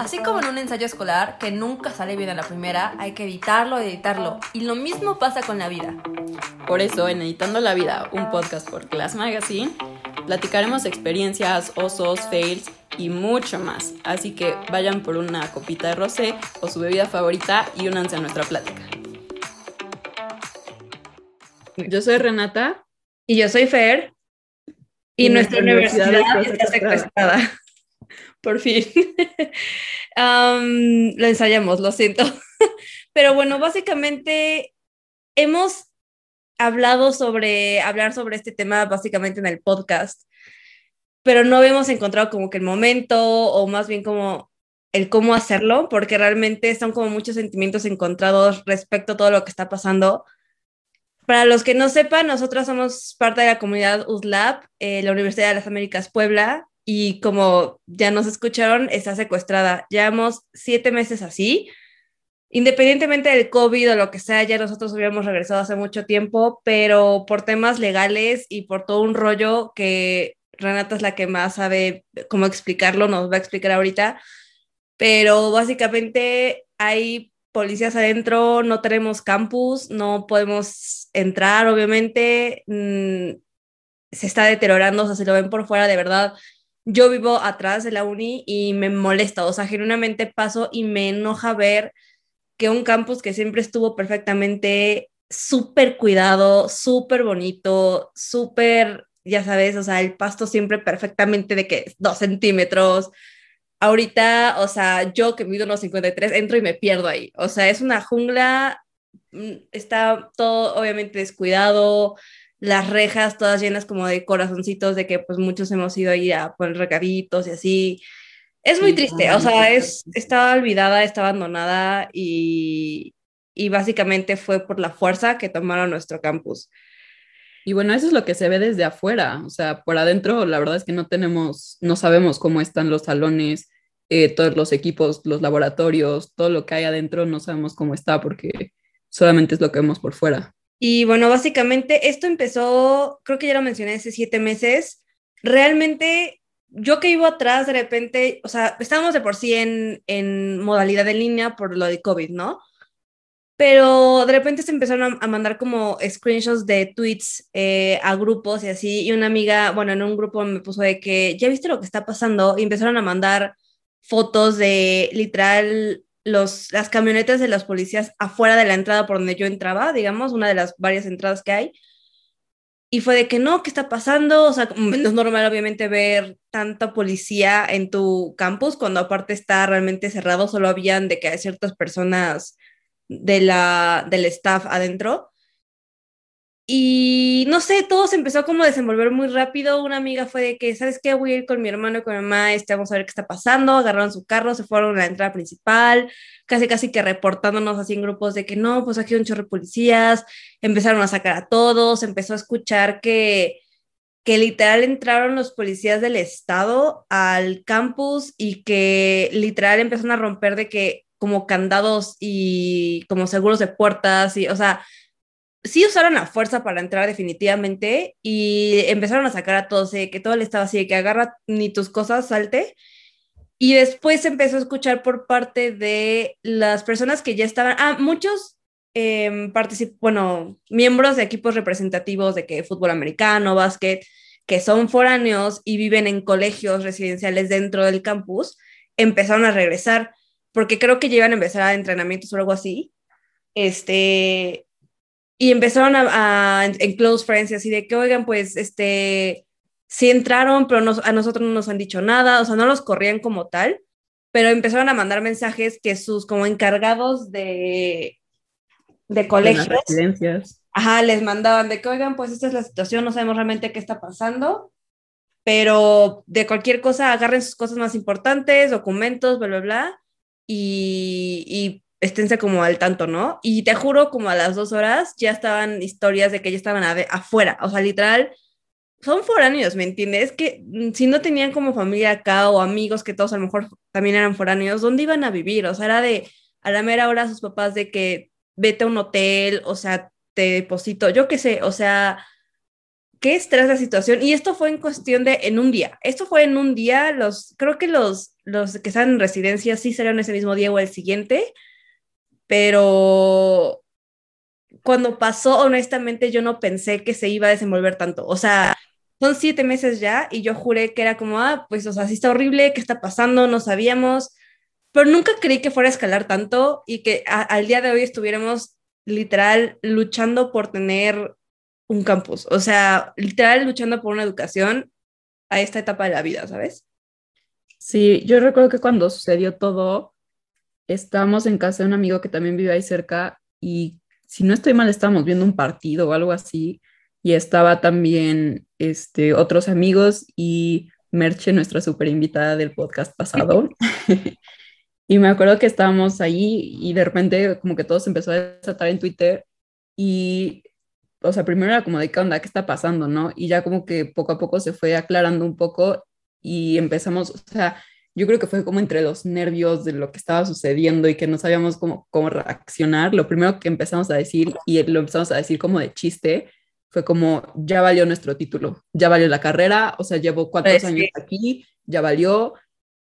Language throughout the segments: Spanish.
Así como en un ensayo escolar que nunca sale bien a la primera, hay que editarlo y editarlo. Y lo mismo pasa con la vida. Por eso, en Editando la Vida, un podcast por Class Magazine, platicaremos experiencias, osos, fails y mucho más. Así que vayan por una copita de rosé o su bebida favorita y únanse a nuestra plática. Yo soy Renata. Y yo soy Fer. Y, nuestra, universidad, está secuestrada. Por fin. lo ensayamos, lo siento. Pero bueno, básicamente hemos hablado sobre, hablar sobre este tema básicamente en el podcast, pero no habíamos encontrado como que el momento o más bien como el cómo hacerlo, porque realmente son como muchos sentimientos encontrados respecto a todo lo que está pasando. Para los que no sepan, nosotros somos parte de la comunidad USLAB, eh, la Universidad de las Américas Puebla, y como ya nos escucharon, está secuestrada. Llevamos siete meses así. Independientemente del COVID o lo que sea, ya nosotros hubiéramos regresado hace mucho tiempo, pero por temas legales y por todo un rollo que Renata es la que más sabe cómo explicarlo, nos va a explicar ahorita. Pero básicamente hay policías adentro, no tenemos campus, no podemos entrar, obviamente. Mm, se está deteriorando, o sea, si lo ven por fuera, de verdad, yo vivo atrás de la uni y me molesta, o sea, genuinamente paso y me enoja ver que un campus que siempre estuvo perfectamente súper cuidado, súper bonito, súper, ya sabes, o sea, el pasto siempre perfectamente de que dos centímetros. Ahorita, o sea, yo que mido unos 53, entro y me pierdo ahí. O sea, es una jungla, mm, está todo obviamente descuidado, las rejas todas llenas como de corazoncitos de que pues muchos hemos ido ahí a poner recaditos y así. Es muy triste, o sea, es, estaba olvidada, está abandonada y, y básicamente fue por la fuerza que tomaron nuestro campus. Y bueno, eso es lo que se ve desde afuera, o sea, por adentro la verdad es que no tenemos, no sabemos cómo están los salones, eh, todos los equipos, los laboratorios, todo lo que hay adentro no sabemos cómo está porque solamente es lo que vemos por fuera. Y bueno, básicamente esto empezó, creo que ya lo mencioné, hace siete meses. Realmente, yo que iba atrás, de repente, o sea, estábamos de por sí en, en modalidad de línea por lo de COVID, ¿no? Pero de repente se empezaron a, mandar como screenshots de tweets eh, a grupos y así. Y una amiga, bueno, en un grupo me puso de que, ¿ya viste lo que está pasando? Y empezaron a mandar fotos de literal los, las camionetas de los policías afuera de la entrada por donde yo entraba, digamos, una de las varias entradas que hay. Y fue de que no, ¿qué está pasando? O sea, no es normal obviamente ver tanta policía en tu campus cuando aparte está realmente cerrado, solo habían de que hay ciertas personas de la, del staff adentro. Y no sé, todo se empezó como a desenvolver muy rápido. Una amiga fue de que, ¿sabes qué? Voy a ir con mi hermano y con mi mamá, este, vamos a ver qué está pasando. Agarraron su carro, se fueron a la entrada principal, casi casi que reportándonos así en grupos de que no, pues aquí hay un chorro de policías. Empezaron a sacar a todos, empezó a escuchar que, que literal entraron los policías del estado al campus y que literal empezaron a romper de que como candados y como seguros de puertas y, o sea, sí usaron la fuerza para entrar definitivamente y empezaron a sacar a todos, eh, que todo le estaba así, de que agarra ni tus cosas, salte. Y después empezó a escuchar por parte de las personas que ya estaban, ah, muchos eh, bueno, miembros de equipos representativos de que fútbol americano, básquet, que son foráneos y viven en colegios residenciales dentro del campus, empezaron a regresar, porque creo que llevan a empezar a entrenamientos o algo así. Este, y empezaron a, en close friends y así de que, oigan, pues, este, sí entraron, pero a nosotros no nos han dicho nada, o sea, no los corrían como tal, pero empezaron a mandar mensajes que sus como encargados de, de colegios, ajá, les mandaban de que, oigan, pues esta es la situación, no sabemos realmente qué está pasando, pero de cualquier cosa agarren sus cosas más importantes, documentos, bla, bla, bla, y, y esténse como al tanto, ¿no? Y te juro, como a las dos horas ya estaban historias de que ya estaban afuera, o sea, literal, son foráneos, ¿me entiendes? Que mm, si no tenían como familia acá o amigos que todos a lo mejor también eran foráneos, ¿dónde iban a vivir? O sea, era de a la mera hora sus papás de que vete a un hotel, o sea, te deposito, yo qué sé, o sea, qué estrés la situación. Y esto fue en cuestión de en un día. Esto fue en un día. Los, creo que los, los que están en residencia sí serán ese mismo día o el siguiente. Pero cuando pasó, honestamente, yo no pensé que se iba a desenvolver tanto. O sea, son siete meses ya y yo juré que era como, ah, pues, o sea, sí está horrible, ¿qué está pasando? No sabíamos. Pero nunca creí que fuera a escalar tanto y que al día de hoy estuviéramos literal luchando por tener un campus. O sea, literal luchando por una educación a esta etapa de la vida, ¿sabes? Sí, yo recuerdo que cuando sucedió todo, estábamos en casa de un amigo que también vive ahí cerca y si no estoy mal, estábamos viendo un partido o algo así y estaba también este, otros amigos y Merche, nuestra super invitada del podcast pasado. y me acuerdo que estábamos ahí y de repente como que todo se empezó a desatar en Twitter y o sea, primero era como de qué onda, qué está pasando, ¿no? Y ya como que poco a poco se fue aclarando un poco y empezamos, o sea, yo creo que fue como entre los nervios de lo que estaba sucediendo y que no sabíamos cómo, cómo reaccionar. Lo primero que empezamos a decir, y lo empezamos a decir como de chiste, fue como, ya valió nuestro título, ya valió la carrera, o sea, llevo cuatro pues años aquí, ya valió,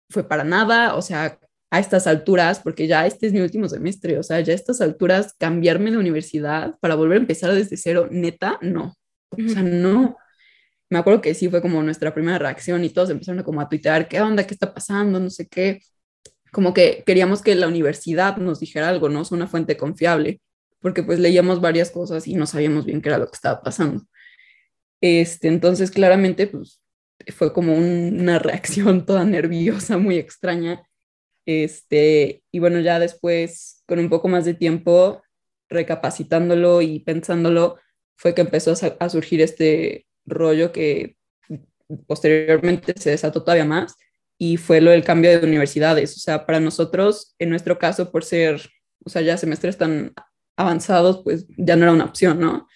fue para nada, o sea, a estas alturas, porque ya este es mi último semestre, o sea, ya a estas alturas, cambiarme de universidad para volver a empezar desde cero, neta, no. O sea, no. Me acuerdo que sí fue como nuestra primera reacción y todos empezaron como a tuitear, ¿qué onda? ¿Qué está pasando? No sé qué. Como que queríamos que la universidad nos dijera algo, ¿no? Es una fuente confiable, porque pues leíamos varias cosas y no sabíamos bien qué era lo que estaba pasando. Este, entonces, claramente, pues fue como una reacción toda nerviosa, muy extraña este, y bueno, ya después, con un poco más de tiempo, recapacitándolo y pensándolo, fue que empezó a, surgir este rollo que posteriormente se desató todavía más y fue lo del cambio de universidades. O sea, para nosotros, en nuestro caso, por ser, o sea, ya semestres tan avanzados, pues ya no era una opción, ¿no?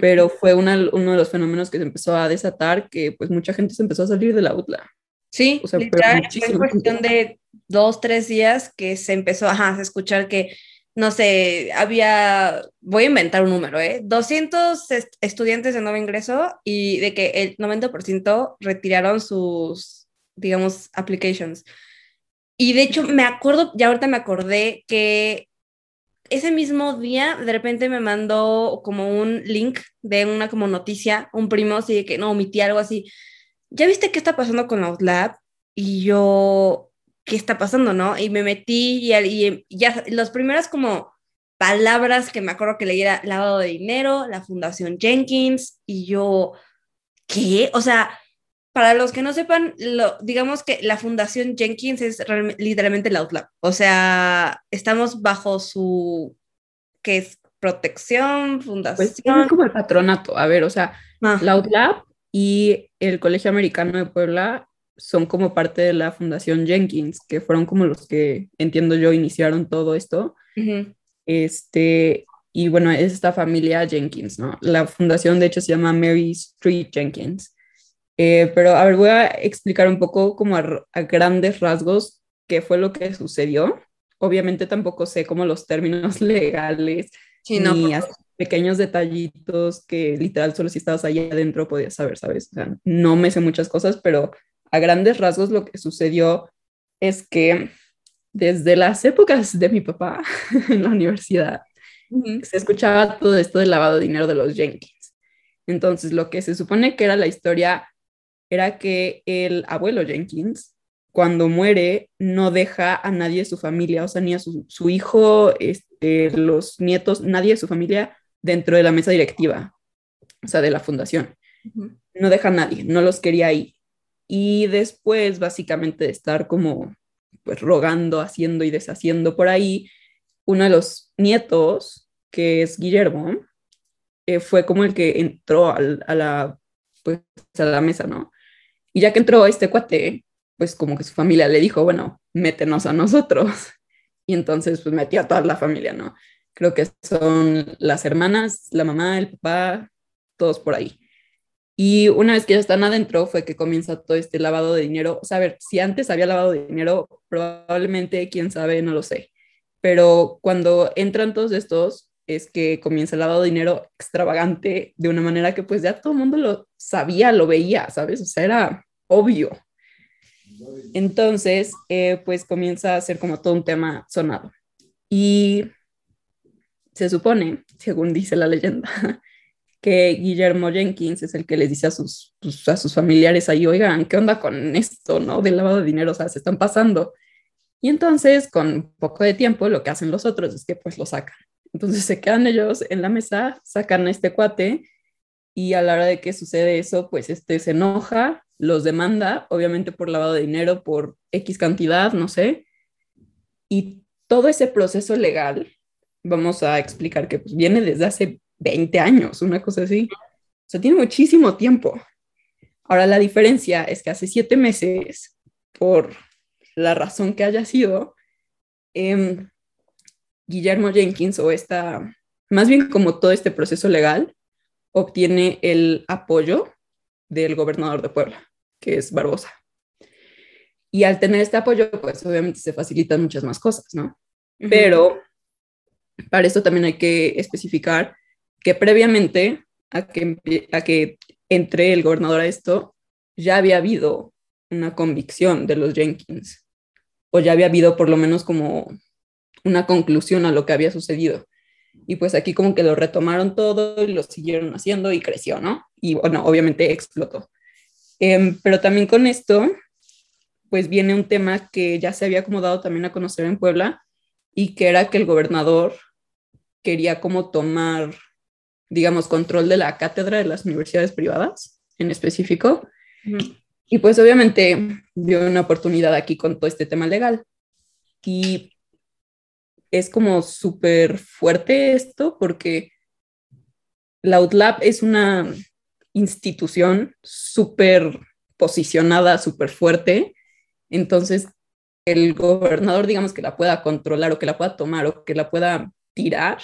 Pero fue uno de los fenómenos que se empezó a desatar, que pues mucha gente se empezó a salir de la UTLA. Sí, o sea, literal, fue cuestión de dos, tres días que se empezó a escuchar que, no sé, había, voy a inventar un número, ¿eh? 200 estudiantes de nuevo ingreso y de que el 90% retiraron sus, digamos, applications. Y de hecho, me acuerdo, ya ahorita me acordé que ese mismo día, de repente me mandó como un link de una como noticia, un primo, así de que no, omití algo así ¿ya viste qué está pasando con Outlab? Y yo, ¿qué está pasando, no? Y me metí y, y ya las primeras como palabras que me acuerdo que leí era lavado de dinero, la Fundación Jenkins, y yo, ¿qué? O sea, para los que no sepan, lo, digamos que la Fundación Jenkins es literalmente la Outlab. O sea, estamos bajo su, ¿qué es? Protección, fundación. Pues es como el patronato. A ver, o sea, ah. la Outlab y el Colegio Americano de Puebla son como parte de la Fundación Jenkins, que fueron como los que, entiendo yo, iniciaron todo esto. Este, y bueno, es esta familia Jenkins, ¿no? La fundación, de hecho, se llama Mary Street Jenkins. Eh, pero a ver, voy a explicar un poco como a, grandes rasgos qué fue lo que sucedió. Obviamente tampoco sé como los términos legales sí, no, ni pequeños detallitos que literal solo si estabas ahí adentro podías saber, ¿sabes? O sea, no me sé muchas cosas, pero a grandes rasgos lo que sucedió es que desde las épocas de mi papá en la universidad se escuchaba todo esto del lavado de dinero de los Jenkins. Entonces, lo que se supone que era la historia era que el abuelo Jenkins, cuando muere, no deja a nadie de su familia, o sea, ni a su, su hijo, este, los nietos, nadie de su familia dentro de la mesa directiva, o sea, de la fundación. No deja a nadie, no los quería ahí. Y después, básicamente, de estar como, pues, rogando, haciendo y deshaciendo por ahí, uno de los nietos, que es Guillermo, eh, fue como el que entró a la, pues, a la mesa, ¿no? Y ya que entró este cuate, pues como que su familia le dijo, bueno, métenos a nosotros. Y entonces, pues metió a toda la familia, ¿no? creo que son las hermanas, la mamá, el papá, todos por ahí. Y una vez que ya están adentro fue que comienza todo este lavado de dinero. O si antes había lavado de dinero, probablemente, quién sabe, no lo sé. Pero cuando entran todos estos, es que comienza el lavado de dinero extravagante de una manera que pues ya todo el mundo lo sabía, lo veía, ¿sabes? O sea, era obvio. Entonces, eh, pues comienza a ser como todo un tema sonado. Y se supone, según dice la leyenda, que Guillermo Jenkins es el que les dice a sus, pues, a sus familiares ahí, oigan, ¿qué onda con esto, no? Del lavado de dinero, o sea, se están pasando. Y entonces, con poco de tiempo, lo que hacen los otros es que pues lo sacan. Entonces se quedan ellos en la mesa, sacan a este cuate y a la hora de que sucede eso, pues este se enoja, los demanda, obviamente por lavado de dinero, por X cantidad, no sé. Y todo ese proceso legal, vamos a explicar que pues, viene desde hace 20 años, una cosa así. O sea, tiene muchísimo tiempo. Ahora la diferencia es que hace siete meses, por la razón que haya sido, eh, Guillermo Jenkins o esta, más bien como todo este proceso legal, obtiene el apoyo del gobernador de Puebla, que es Barbosa. Y al tener este apoyo, pues obviamente se facilitan muchas más cosas, ¿no? Pero para esto también hay que especificar que previamente a que, a que entre el gobernador a esto, ya había habido una convicción de los Jenkins, o ya había habido por lo menos como una conclusión a lo que había sucedido. Y pues aquí como que lo retomaron todo y lo siguieron haciendo y creció, ¿no? Y bueno, obviamente explotó. Em, pero también con esto, pues viene un tema que ya se había acomodado también a conocer en Puebla y que era que el gobernador quería como tomar digamos, control de la cátedra de las universidades privadas en específico. Y pues obviamente dio una oportunidad aquí con todo este tema legal. Y es como súper fuerte esto porque la UTLAB es una institución súper posicionada, súper fuerte. Entonces, el gobernador, digamos, que la pueda controlar o que la pueda tomar o que la pueda tirar,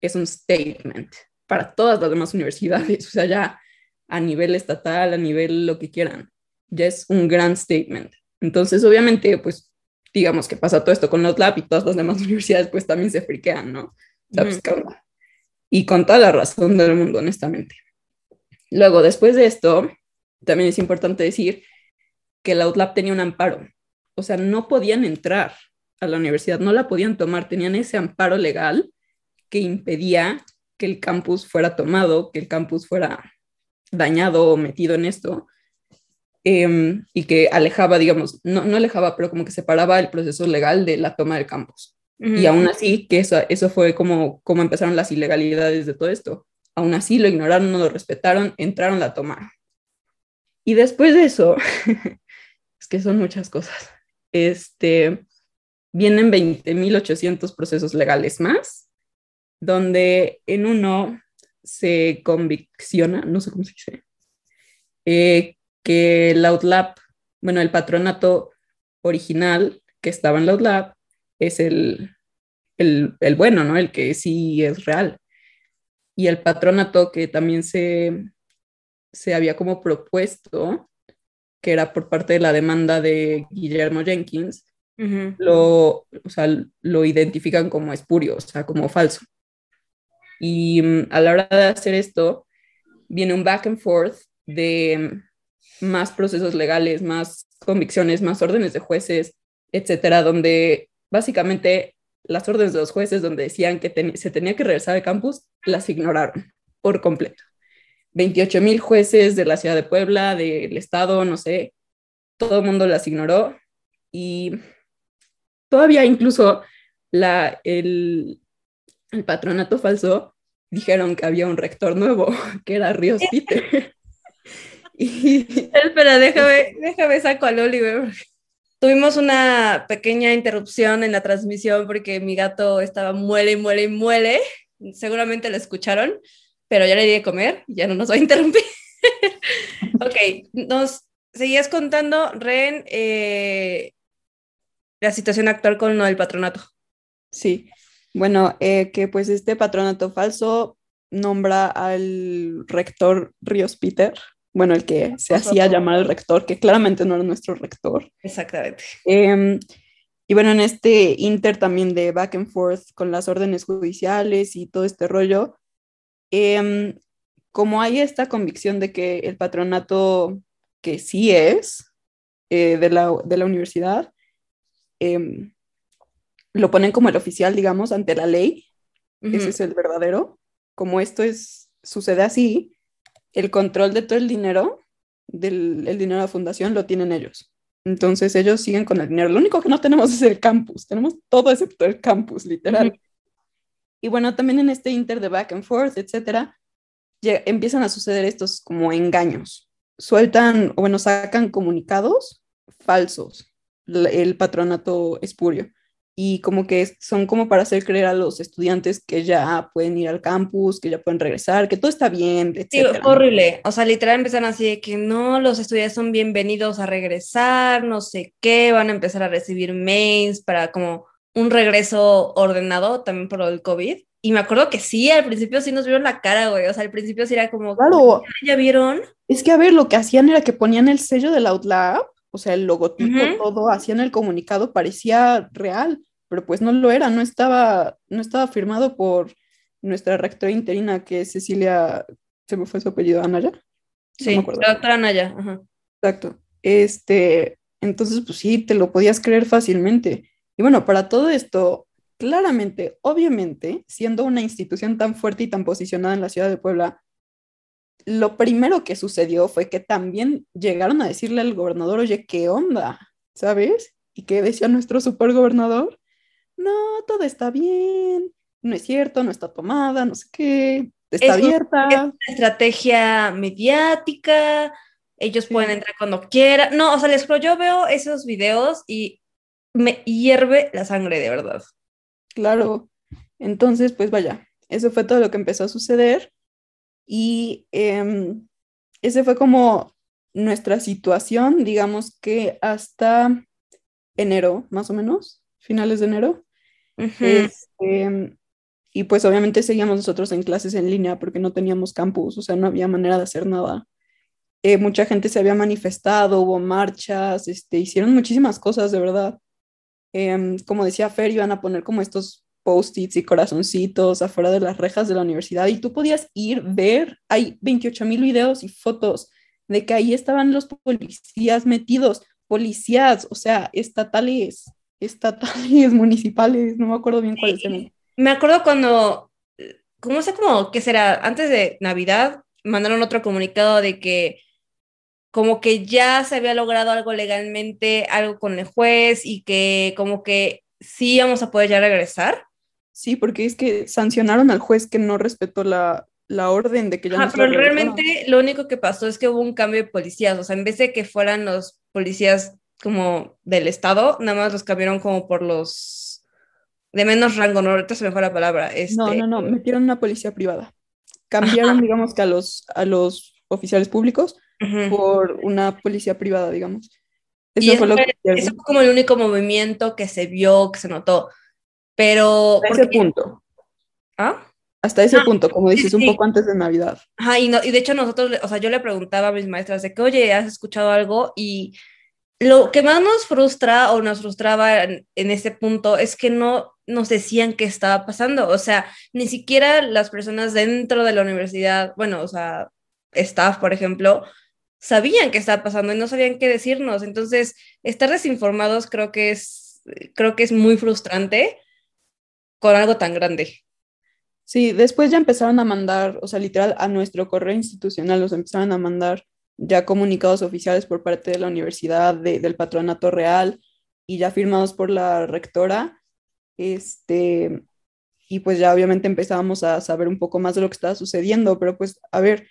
es un statement para todas las demás universidades, o sea, ya a nivel estatal, a nivel lo que quieran, ya es un gran statement. Entonces, obviamente, pues, digamos que pasa todo esto con los lab y todas las demás universidades, pues también se friquean, ¿no? ¿Sabes Y con toda la razón del mundo, honestamente. Luego, después de esto, también es importante decir que la UTLAB tenía un amparo, o sea, no podían entrar a la universidad, no la podían tomar, tenían ese amparo legal que impedía que el campus fuera tomado, que el campus fuera dañado o metido en esto, em, y que alejaba, digamos, no, no alejaba, pero como que separaba el proceso legal de la toma del campus. Y aún así, que eso, eso fue como, como empezaron las ilegalidades de todo esto. Aún así lo ignoraron, no lo respetaron, entraron a tomar. Y después de eso, es que son muchas cosas, este, vienen 20.800 procesos legales más donde en uno se convicciona, no sé cómo se dice, eh, que el Outlab, bueno, el patronato original que estaba en el Outlab es el, el, el, bueno, ¿no? El que sí es real. Y el patronato que también se, se había como propuesto, que era por parte de la demanda de Guillermo Jenkins, lo, o sea, lo identifican como espurio, o sea, como falso. Y mm, a la hora de hacer esto, viene un back and forth de mm, más procesos legales, más convicciones, más órdenes de jueces, etcétera, donde básicamente las órdenes de los jueces donde decían que se tenía que regresar al campus, las ignoraron por completo. 28 mil jueces de la ciudad de Puebla, del estado, no sé, todo el mundo las ignoró y todavía incluso la, el, el patronato falso, dijeron que había un rector nuevo, que era Ríos Peter. y... Espera, déjame, déjame saco al Oliver. Tuvimos una pequeña interrupción en la transmisión porque mi gato estaba muele y muele y muele. Seguramente lo escucharon, pero ya le di de comer, ya no nos va a interrumpir. ok, nos seguías contando, Ren, eh, la situación actual con el patronato. Sí, bueno, eh, que pues este patronato falso nombra al rector Ríos Peter, bueno, el que se hacía llamar el rector, que claramente no era nuestro rector. Exactamente. Em, Y bueno, en este inter también de back and forth con las órdenes judiciales y todo este rollo, em, como hay esta convicción de que el patronato que sí es eh, de, la, de, la, universidad, em, lo ponen como el oficial, digamos, ante la ley, ese es el verdadero, como esto es, sucede así, el control de todo el dinero, del el dinero de la fundación, lo tienen ellos. Entonces ellos siguen con el dinero. Lo único que no tenemos es el campus. Tenemos todo excepto el campus, literal. Y bueno, también en este inter de back and forth, etcétera, empiezan a suceder estos como engaños. Sueltan, o bueno, sacan comunicados falsos, el patronato espurio y como que son como para hacer creer a los estudiantes que ya pueden ir al campus, que ya pueden regresar, que todo está bien, etc. Sí, horrible. O sea, literal empiezan así de que no, los estudiantes son bienvenidos a regresar, no sé qué, van a empezar a recibir mails para como un regreso ordenado también por el COVID. Y me acuerdo que sí, al principio sí nos vieron la cara, güey. O sea, al principio sí era como, claro. ¿ya vieron? Es que, a ver, lo que hacían era que ponían el sello del Outlab, o sea, el logotipo, todo, hacían el comunicado, parecía real pero pues no lo era, no estaba, no estaba firmado por nuestra rectora interina, que es Cecilia, se me fue su apellido, Anaya. Sí, la doctora Anaya. Exacto. Este, entonces, pues sí, te lo podías creer fácilmente. Y bueno, para todo esto, claramente, obviamente, siendo una institución tan fuerte y tan posicionada en la ciudad de Puebla, lo primero que sucedió fue que también llegaron a decirle al gobernador, oye, ¿qué onda? ¿Sabes? ¿Y qué decía nuestro supergobernador? No, todo está bien, no es cierto, no está tomada, no sé qué, está abierta. Es una estrategia mediática, ellos pueden entrar cuando quieran. No, o sea, les yo veo esos videos y me hierve la sangre, de verdad. Claro. Entonces, pues vaya, eso fue todo lo que empezó a suceder. Y em, ese fue como nuestra situación, digamos que hasta enero, más o menos, finales de enero. Este, y pues obviamente seguíamos nosotros en clases en línea porque no teníamos campus, o sea, no había manera de hacer nada. Eh, mucha gente se había manifestado, hubo marchas, este, hicieron muchísimas cosas, de verdad. Em, como decía Fer, iban a poner como estos post-its y corazoncitos afuera de las rejas de la universidad y tú podías ir, ver, hay 28 mil videos y fotos de que ahí estaban los policías metidos, policías, o sea, estatales, estatales, municipales, no me acuerdo bien cuáles eran. Me acuerdo cuando, ¿cómo sé cómo, qué será? Antes de Navidad mandaron otro comunicado de que como que ya se había logrado algo legalmente, algo con el juez y que como que sí íbamos a poder ya regresar. Sí, porque es que sancionaron al juez que no respetó la, la orden de que ya no Pero realmente lo único que pasó es que hubo un cambio de policías, o sea, en vez de que fueran los policías como del Estado, nada más los cambiaron como por los de menos rango, no, ahorita se me fue la palabra. Este... No, no, no, metieron una policía privada. Cambiaron, digamos que a los, a los oficiales públicos por una policía privada, digamos. Eso, fue, lo que eso fue como el único movimiento que se vio, que se notó. Pero... Hasta ese punto. ¿Ah? Hasta ese ah, punto, como dices, un poco antes de Navidad. Ajá, y, no, y de hecho nosotros, o sea, yo le preguntaba a mis maestras de que, oye, ¿has escuchado algo? Y lo que más nos frustra o nos frustraba en, ese punto es que no nos decían qué estaba pasando. O sea, ni siquiera las personas dentro de la universidad, bueno, o sea, staff, por ejemplo, sabían qué estaba pasando y no sabían qué decirnos. Entonces, estar desinformados creo que es, creo que es muy frustrante con algo tan grande. Sí, después ya empezaron a mandar, o sea, literal, a nuestro correo institucional los empezaron a mandar ya comunicados oficiales por parte de la universidad, del patronato real y ya firmados por la rectora. Este, y pues ya obviamente empezábamos a saber un poco más de lo que estaba sucediendo, pero pues a ver,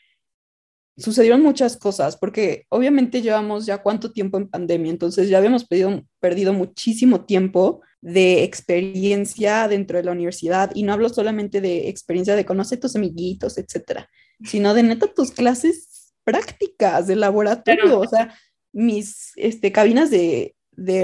sucedieron muchas cosas, porque obviamente llevamos ya cuánto tiempo en pandemia, entonces ya habíamos perdido, perdido muchísimo tiempo de experiencia dentro de la universidad, y no hablo solamente de experiencia de conocer tus amiguitos, etcétera, sino de neta tus clases prácticas de laboratorio, o sea, mis este, cabinas de,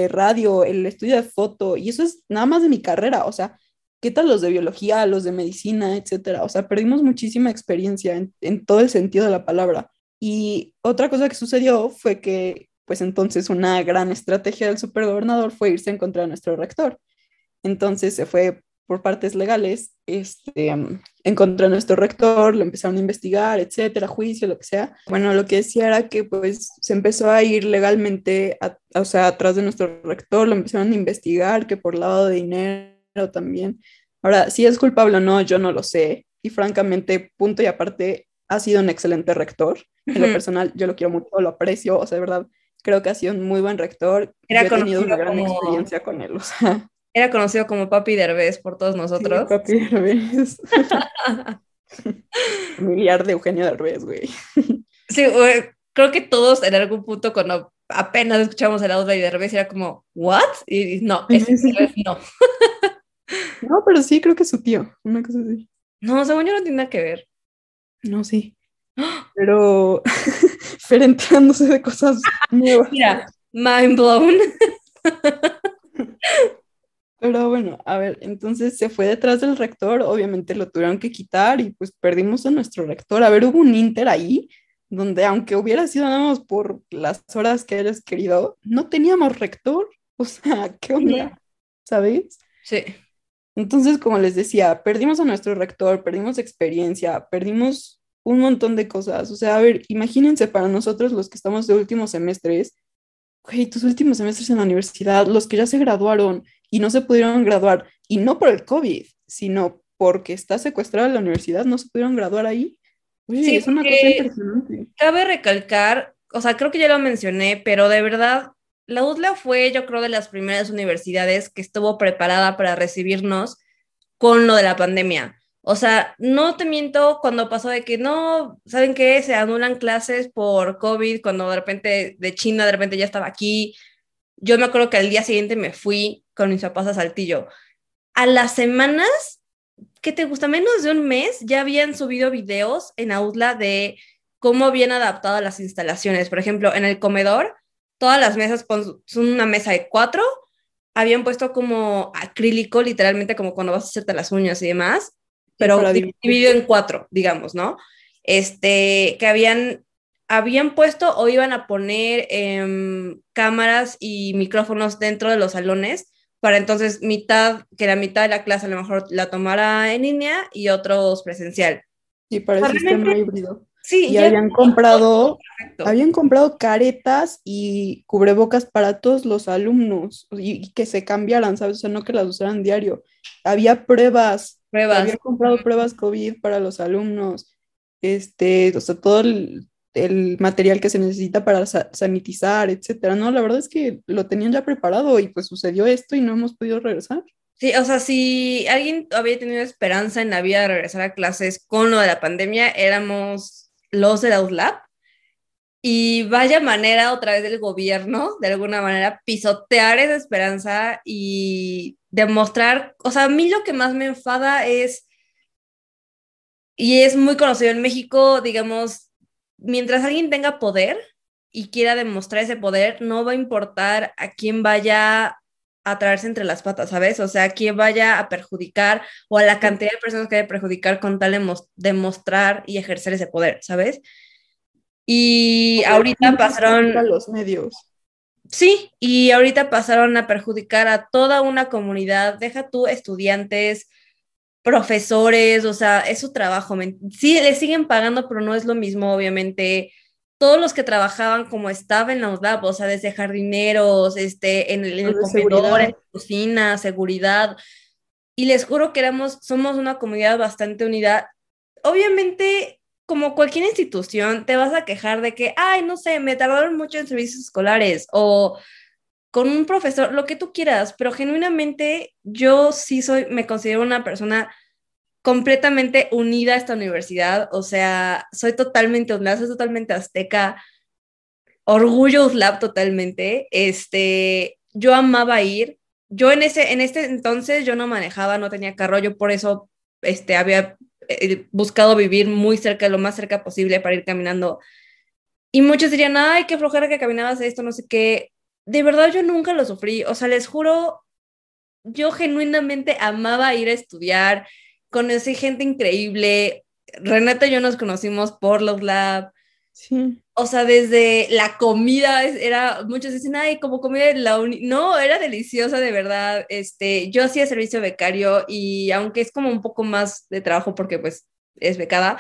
radio, el estudio de foto, y eso es nada más de mi carrera, o sea, ¿qué tal los de biología, los de medicina, etcétera? O sea, perdimos muchísima experiencia en, todo el sentido de la palabra. Y otra cosa que sucedió fue que pues entonces una gran estrategia del supergobernador fue irse en contra de nuestro rector. Entonces se fue por partes legales este, en contra de nuestro rector, lo empezaron a investigar, etcétera, juicio, lo que sea. Bueno, lo que decía era que pues se empezó a ir legalmente, o sea, atrás de nuestro rector, lo empezaron a investigar, que por lavado de dinero también. Ahora, si es culpable o no, yo no lo sé. Y francamente, punto y aparte, ha sido un excelente rector. En lo personal, yo lo quiero mucho, lo aprecio, o sea, de verdad, creo que ha sido un muy buen rector. Era yo he tenido una gran experiencia con él, o sea. Era conocido como Papi Derbez por todos nosotros. Sí, Papi Derbez. Familiar de Eugenio Derbez, güey. Sí, güey, creo que todos en algún punto cuando apenas escuchamos el audio de Derbez era como, ¿what? Y no, ese no. no, pero sí, creo que es su tío, una cosa así. No, según yo no tiene nada que ver. No, sí. Pero ferenteándose de cosas nuevas. Mira, mind blown. Pero bueno, a ver, entonces se fue detrás del rector, obviamente lo tuvieron que quitar y pues perdimos a nuestro rector. A ver, hubo un inter ahí donde aunque hubiera sido nada más por las horas que hayas querido, no teníamos rector. O sea, ¿qué onda? ¿Sabes? Sí. Entonces, como les decía, perdimos a nuestro rector, perdimos experiencia, perdimos un montón de cosas. O sea, a ver, imagínense para nosotros los que estamos de últimos semestres, güey, tus últimos semestres en la universidad, los que ya se graduaron y no se pudieron graduar, y no por el COVID, sino porque está secuestrada la universidad, no se pudieron graduar ahí. sí, es una cosa impresionante. Cabe recalcar, o sea, creo que ya lo mencioné, pero de verdad, la UDLA fue, yo creo, de las primeras universidades que estuvo preparada para recibirnos con lo de la pandemia. O sea, no te miento cuando pasó de que no, ¿saben qué? Se anulan clases por COVID, cuando de repente de China, de repente ya estaba aquí. Yo me acuerdo que al día siguiente me fui con mis papás a Saltillo. A las semanas, ¿qué te gusta? Menos de un mes, ya habían subido videos en Outla de cómo habían adaptado las instalaciones. Por ejemplo, en el comedor, todas las mesas son una mesa de cuatro, habían puesto como acrílico, literalmente como cuando vas a hacerte las uñas y demás, pero dividido en cuatro, digamos, ¿no? Este, que habían, habían puesto o iban a poner em, cámaras y micrófonos dentro de los salones para entonces mitad, que la mitad de la clase a lo mejor la tomara en línea y otros presencial. Sí, para el sistema híbrido. Sí, y habían comprado, habían comprado caretas y cubrebocas para todos los alumnos y, y, que se cambiaran, ¿sabes? O sea, no que las usaran diario. Había pruebas Pruebas. Había comprado pruebas COVID para los alumnos, este, o sea, todo el, material que se necesita para sanitizar, etcétera, ¿no? La verdad es que lo tenían ya preparado y pues sucedió esto y no hemos podido regresar. Sí, o sea, si alguien había tenido esperanza en la vida de regresar a clases con lo de la pandemia, éramos los de Outlab. Y vaya manera otra vez del gobierno, de alguna manera, pisotear esa esperanza y demostrar, o sea, a mí lo que más me enfada es, y es muy conocido en México, digamos, mientras alguien tenga poder y quiera demostrar ese poder, no va a importar a quién vaya a traerse entre las patas, ¿sabes? O sea, a quién vaya a perjudicar o a la cantidad de personas que vaya a perjudicar con tal de demostrar y ejercer ese poder, ¿sabes? Y ahorita pasaron... Los medios. Sí, y ahorita pasaron a perjudicar a toda una comunidad, deja tú estudiantes, profesores, o sea, es su trabajo. Sí, le siguen pagando, pero no es lo mismo, obviamente. Todos los que trabajaban como estaba en la UDAP, o sea, desde jardineros, este, en el, en el comedor, en la cocina, seguridad. Y les juro que éramos, somos una comunidad bastante unida. Obviamente, como cualquier institución, te vas a quejar de que, ay, no sé, me tardaron mucho en servicios escolares o con un profesor, lo que tú quieras, pero genuinamente yo sí soy, me considero una persona completamente unida a esta universidad, o sea, soy totalmente unida, soy totalmente azteca, orgullo USLAB totalmente, este, yo amaba ir, yo en ese, en este entonces yo no manejaba, no tenía carro, yo por eso, este, había eh, buscado vivir muy cerca, lo más cerca posible para ir caminando. Y muchos dirían, ay, qué flojera que caminabas esto, no sé qué. De verdad yo nunca lo sufrí. O sea, les juro, yo genuinamente amaba ir a estudiar, conocí gente increíble. Renata y yo nos conocimos por los lab. Sí. O sea, desde la comida, era, muchos dicen, ay, como comida de la uni. No, era deliciosa de verdad. Este, yo hacía servicio becario y aunque es como un poco más de trabajo porque pues es becada,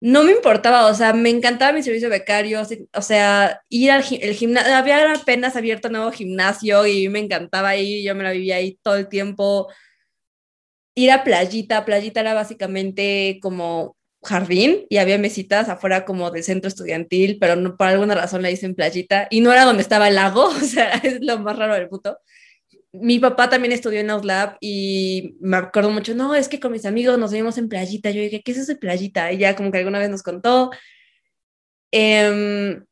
no me importaba, o sea, me encantaba mi servicio becario, o sea, ir al gimnasio, había apenas abierto un nuevo gimnasio y me encantaba ir, yo me la vivía ahí todo el tiempo. Ir a playita, playita era básicamente como jardín y había mesitas afuera como del centro estudiantil, pero no, por alguna razón le dicen playita y no era donde estaba el lago, o sea, es lo más raro del puto. Mi papá también estudió en Outlab y me acuerdo mucho, no, es que con mis amigos nos vimos en playita. Yo dije, ¿qué es eso de playita? Y ya como que alguna vez nos contó. Em,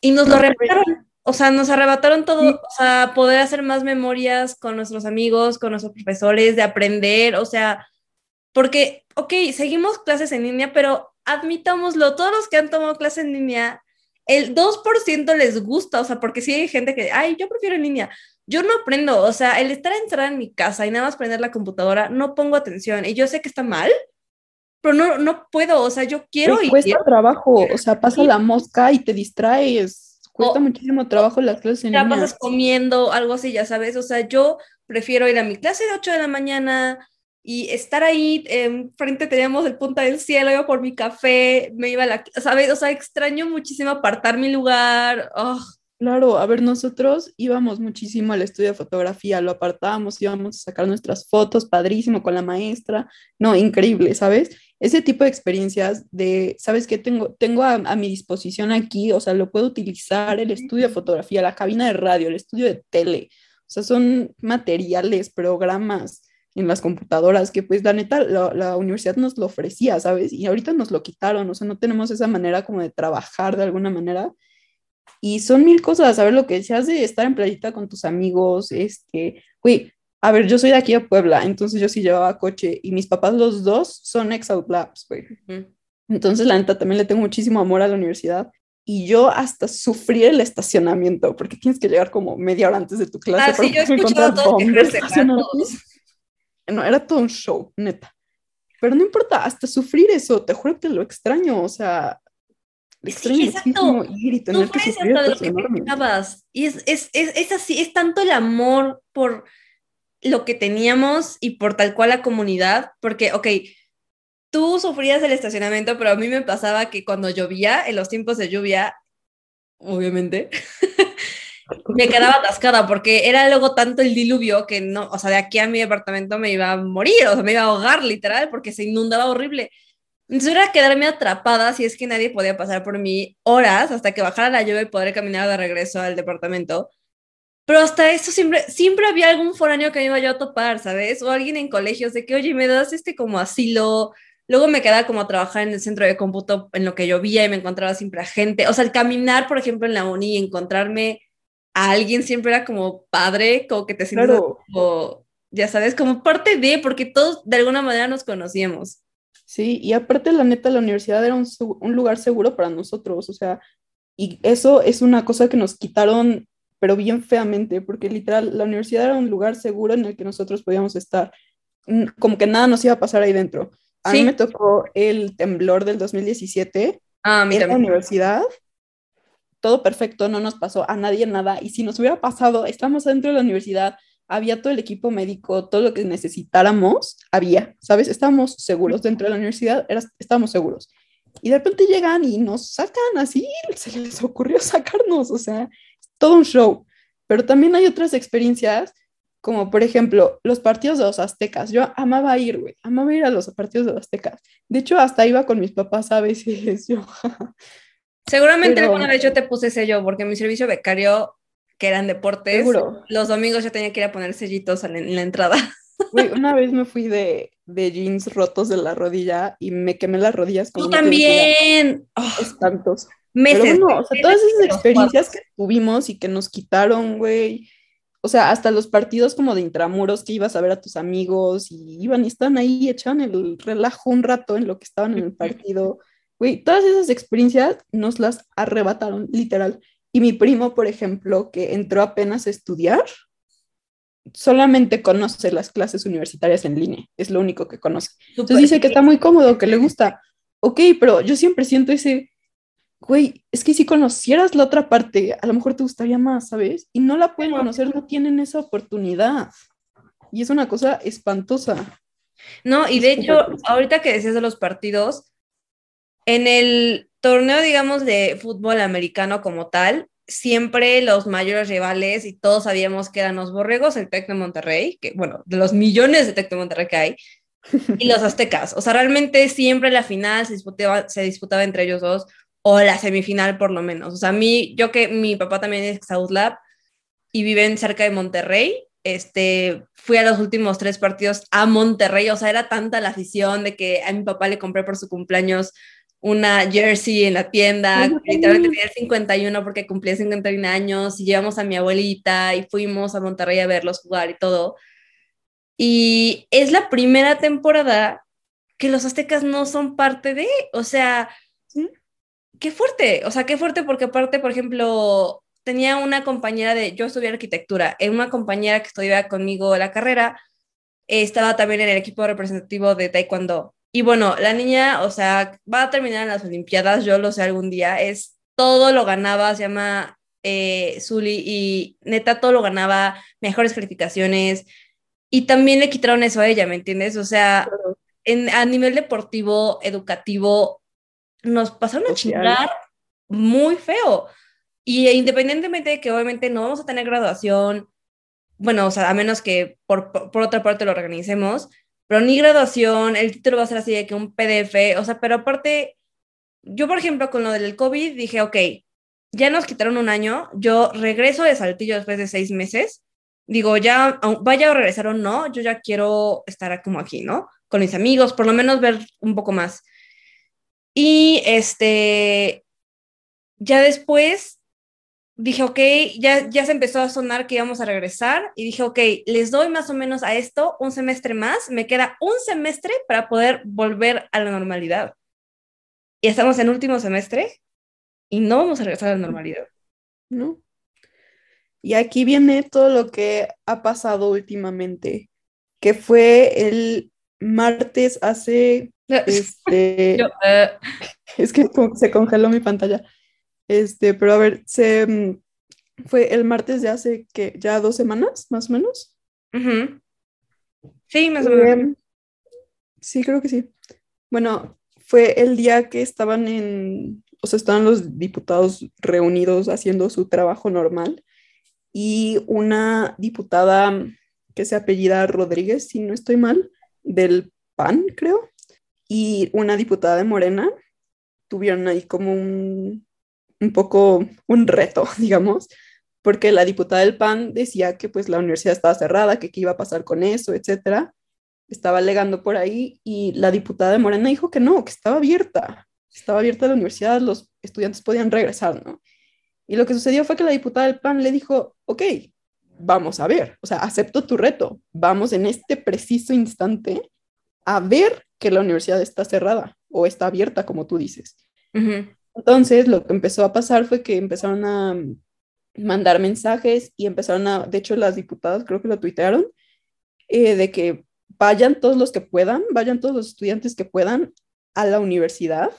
y nos lo arrebataron, o sea, nos arrebataron todo, o sea, poder hacer más memorias con nuestros amigos, con nuestros profesores, de aprender, o sea, porque, ok, seguimos clases en línea, pero admitámoslo, todos los que han tomado clases en línea, el 2% les gusta, o sea, porque sí hay gente que, ay, yo prefiero en línea. Yo no aprendo, o sea, el estar encerrada en mi casa y nada más prender la computadora, no pongo atención. Y yo sé que está mal, pero no, no puedo, o sea, yo quiero y cuesta trabajo, o sea, pasa la mosca y te distraes. Cuesta muchísimo trabajo las clases en línea. pasas comiendo, algo así, ya sabes, o sea, yo prefiero ir a mi clase de 8 de la mañana, y estar ahí, frente teníamos el punta del cielo, iba por mi café, me iba a la, ¿sabes? O sea, extraño muchísimo apartar mi lugar. Oh. Claro, a ver, nosotros íbamos muchísimo al estudio de fotografía, lo apartábamos, íbamos a sacar nuestras fotos, padrísimo, con la maestra, no, increíble, ¿sabes? Ese tipo de experiencias de, ¿sabes qué? Tengo, tengo a, a mi disposición aquí, o sea, lo puedo utilizar, el estudio de fotografía, la cabina de radio, el estudio de tele, o sea, son materiales, programas, en las computadoras, que pues la neta, la, universidad nos lo ofrecía, ¿sabes? Y ahorita nos lo quitaron, o sea, no tenemos esa manera como de trabajar de alguna manera. Y son mil cosas, a ver, lo que decías de estar en playita con tus amigos, este, güey, a ver, yo soy de aquí a Puebla, entonces yo sí llevaba coche y mis papás los dos son ex Outlabs, güey. Entonces, la neta, también le tengo muchísimo amor a la universidad y yo hasta sufrí el estacionamiento, porque tienes que llegar como media hora antes de tu clase. Ah, sí, yo he escuchado todo no, era todo un show, neta. Pero no importa, hasta sufrir eso, te juro que lo extraño, o sea, sí, exacto. ir y tener que sufrir lo que Y es, es, es, es, así, es tanto el amor por lo que teníamos y por tal cual la comunidad, porque, ok, tú sufrías el estacionamiento, pero a mí me pasaba que cuando llovía, en los tiempos de lluvia, obviamente, me quedaba atascada porque era luego tanto el diluvio que no, o sea, de aquí a mi departamento me iba a morir, o sea, me iba a ahogar literal porque se inundaba horrible. Entonces era quedarme atrapada si es que nadie podía pasar por mí horas hasta que bajara la lluvia y poder caminar de regreso al departamento. Pero hasta eso siempre, siempre había algún foráneo que me iba yo a topar, ¿sabes? O alguien en colegios de que, oye, me das este como asilo. Luego me quedaba como a trabajar en el centro de cómputo en lo que llovía y me encontraba siempre a gente. O sea, el caminar, por ejemplo, en la uni y encontrarme a alguien siempre era como padre, como que te sientes como, ya sabes, como parte de, porque todos de alguna manera nos conocíamos. Sí, y aparte la neta, la universidad era un, un lugar seguro para nosotros, o sea, y eso es una cosa que nos quitaron, pero bien feamente, porque literal, la universidad era un lugar seguro en el que nosotros podíamos estar, como que nada nos iba a pasar ahí dentro. A mí me tocó el temblor del 2017 ah, en la universidad todo perfecto, no nos pasó a nadie nada. Y si nos hubiera pasado, estamos dentro de la universidad, había todo el equipo médico, todo lo que necesitáramos, había, ¿sabes? Estábamos seguros dentro de la universidad, era, estábamos seguros. Y de repente llegan y nos sacan así, se les ocurrió sacarnos, o sea, todo un show. Pero también hay otras experiencias, como por ejemplo los partidos de los aztecas. Yo amaba ir, güey, amaba ir a los partidos de los aztecas. De hecho, hasta iba con mis papás a veces, yo, Seguramente alguna vez yo te puse sello, porque mi servicio becario, que eran deportes, los domingos yo tenía que ir a poner sellitos en la entrada. una vez me fui de, de, jeans rotos de la rodilla y me quemé las rodillas. Tú también. Oh, espantos. Meses. Pero bueno, o sea, todas esas experiencias que tuvimos y que nos quitaron, güey. O sea, hasta los partidos como de intramuros que ibas a ver a tus amigos y iban y estaban ahí, echaban el relajo un rato en lo que estaban en el partido. Güey, todas esas experiencias nos las arrebataron, literal. Y mi primo, por ejemplo, que entró apenas a estudiar, solamente conoce las clases universitarias en línea, es lo único que conoce. Entonces dice que está muy cómodo, que le gusta. Ok, pero yo siempre siento ese, güey, es que si conocieras la otra parte, a lo mejor te gustaría más, ¿sabes? Y no la pueden conocer, no tienen esa oportunidad. Y es una cosa espantosa. No, y de hecho, ahorita que decías de los partidos, en el torneo, digamos, de fútbol americano como tal, siempre los mayores rivales, y todos sabíamos que eran los borregos, el Tec de Monterrey, que bueno, de los millones de Tec de Monterrey que hay, y los aztecas. O sea, realmente siempre la final se disputaba, se disputaba entre ellos dos, o la semifinal por lo menos. O sea, a mí, yo que mi papá también es Lab y viven cerca de Monterrey, este, fui a los últimos tres partidos a Monterrey, o sea, era tanta la afición de que a mi papá le compré por su cumpleaños una jersey en la tienda, literalmente tenía el 51 porque cumplía 51 años y llevamos a mi abuelita y fuimos a Monterrey a verlos jugar y todo. Y es la primera temporada que los aztecas no son parte de, o sea, qué fuerte, o sea, qué fuerte porque aparte, por ejemplo, tenía una compañera de, yo estudié arquitectura, en una compañera que estudiaba conmigo la carrera, estaba también en el equipo representativo de Taekwondo y bueno, la niña, o sea, va a terminar en las Olimpiadas, yo lo sé algún día, es todo lo ganaba, se llama eh, Zully y neta todo lo ganaba, mejores calificaciones y también le quitaron eso a ella, ¿me entiendes? O sea, en, a nivel deportivo, educativo, nos pasaron a chingar muy feo. Y independientemente de que obviamente no vamos a tener graduación, bueno, o sea, a menos que por, por otra parte lo organicemos, pero ni graduación, el título va a ser así de que un PDF, o sea, pero aparte, yo por ejemplo con lo del COVID dije, ok, ya nos quitaron un año, yo regreso de Saltillo después de seis meses, digo, ya vaya a regresar o no, yo ya quiero estar como aquí, ¿no? Con mis amigos, por lo menos ver un poco más. Y este, ya después dije, ok, ya, ya se empezó a sonar que íbamos a regresar y dije, ok, les doy más o menos a esto un semestre más, me queda un semestre para poder volver a la normalidad. Y estamos en último semestre y no vamos a regresar a la normalidad. No. Y aquí viene todo lo que ha pasado últimamente, que fue el martes hace, este, eh. es que se congeló mi pantalla. Este, pero a ver, se mm, fue el martes de hace que ya dos semanas, más o menos. Sí, más o menos. Em, sí, creo que sí. Bueno, fue el día que estaban en, o sea, estaban los diputados reunidos haciendo su trabajo normal y una diputada que se apellida Rodríguez, si no estoy mal, del PAN, creo, y una diputada de Morena tuvieron ahí como un, un poco un reto, digamos, porque la diputada del PAN decía que pues la universidad estaba cerrada, que qué iba a pasar con eso, etcétera. Estaba alegando por ahí y la diputada de Morena dijo que no, que estaba abierta, estaba abierta la universidad, los estudiantes podían regresar, ¿no? Y lo que sucedió fue que la diputada del PAN le dijo, ok, vamos a ver, o sea, acepto tu reto, vamos en este preciso instante a ver que la universidad está cerrada o está abierta, como tú dices. Entonces, lo que empezó a pasar fue que empezaron a mandar mensajes y empezaron a, de hecho, las diputadas creo que lo tuitearon, eh, de que vayan todos los que puedan, vayan todos los estudiantes que puedan a la universidad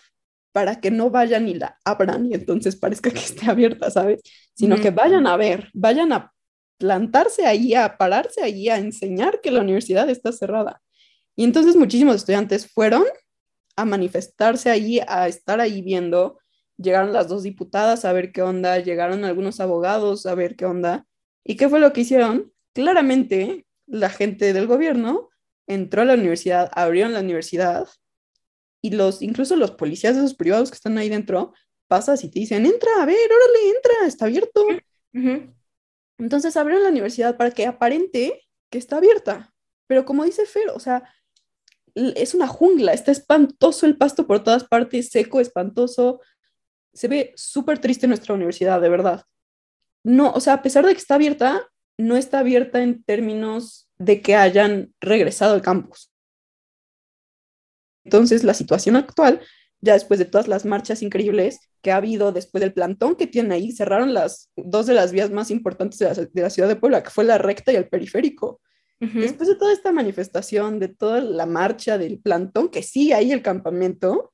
para que no vayan y la abran y entonces parezca que esté abierta, ¿sabes? Sino que vayan a ver, vayan a plantarse ahí, a pararse ahí, a enseñar que la universidad está cerrada. Y entonces muchísimos estudiantes fueron a manifestarse ahí, a estar ahí viendo llegaron las dos diputadas a ver qué onda, llegaron algunos abogados a ver qué onda. ¿Y qué fue lo que hicieron? Claramente, la gente del gobierno entró a la universidad, abrieron la universidad y los, incluso los policías de esos privados que están ahí dentro, pasas y te dicen, entra, a ver, órale, entra, está abierto. Entonces abrieron la universidad para que aparente que está abierta. Pero como dice Fer, o sea, es una jungla, está espantoso el pasto por todas partes, seco, espantoso, se ve súper triste nuestra universidad, de verdad. No, o sea, a pesar de que está abierta, no está abierta en términos de que hayan regresado al campus. Entonces, la situación actual, ya después de todas las marchas increíbles que ha habido después del plantón que tienen ahí, cerraron las dos de las vías más importantes de la, ciudad de Puebla, que fue la recta y el periférico. Después de toda esta manifestación, de toda la marcha del plantón, que sí hay el campamento,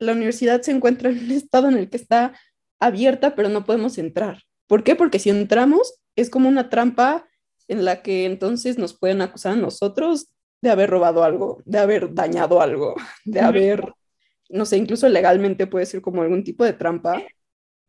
la universidad se encuentra en un estado en el que está abierta, pero no podemos entrar. ¿Por qué? Porque si entramos es como una trampa en la que entonces nos pueden acusar a nosotros de haber robado algo, de haber dañado algo, de haber, no sé, incluso legalmente puede ser como algún tipo de trampa.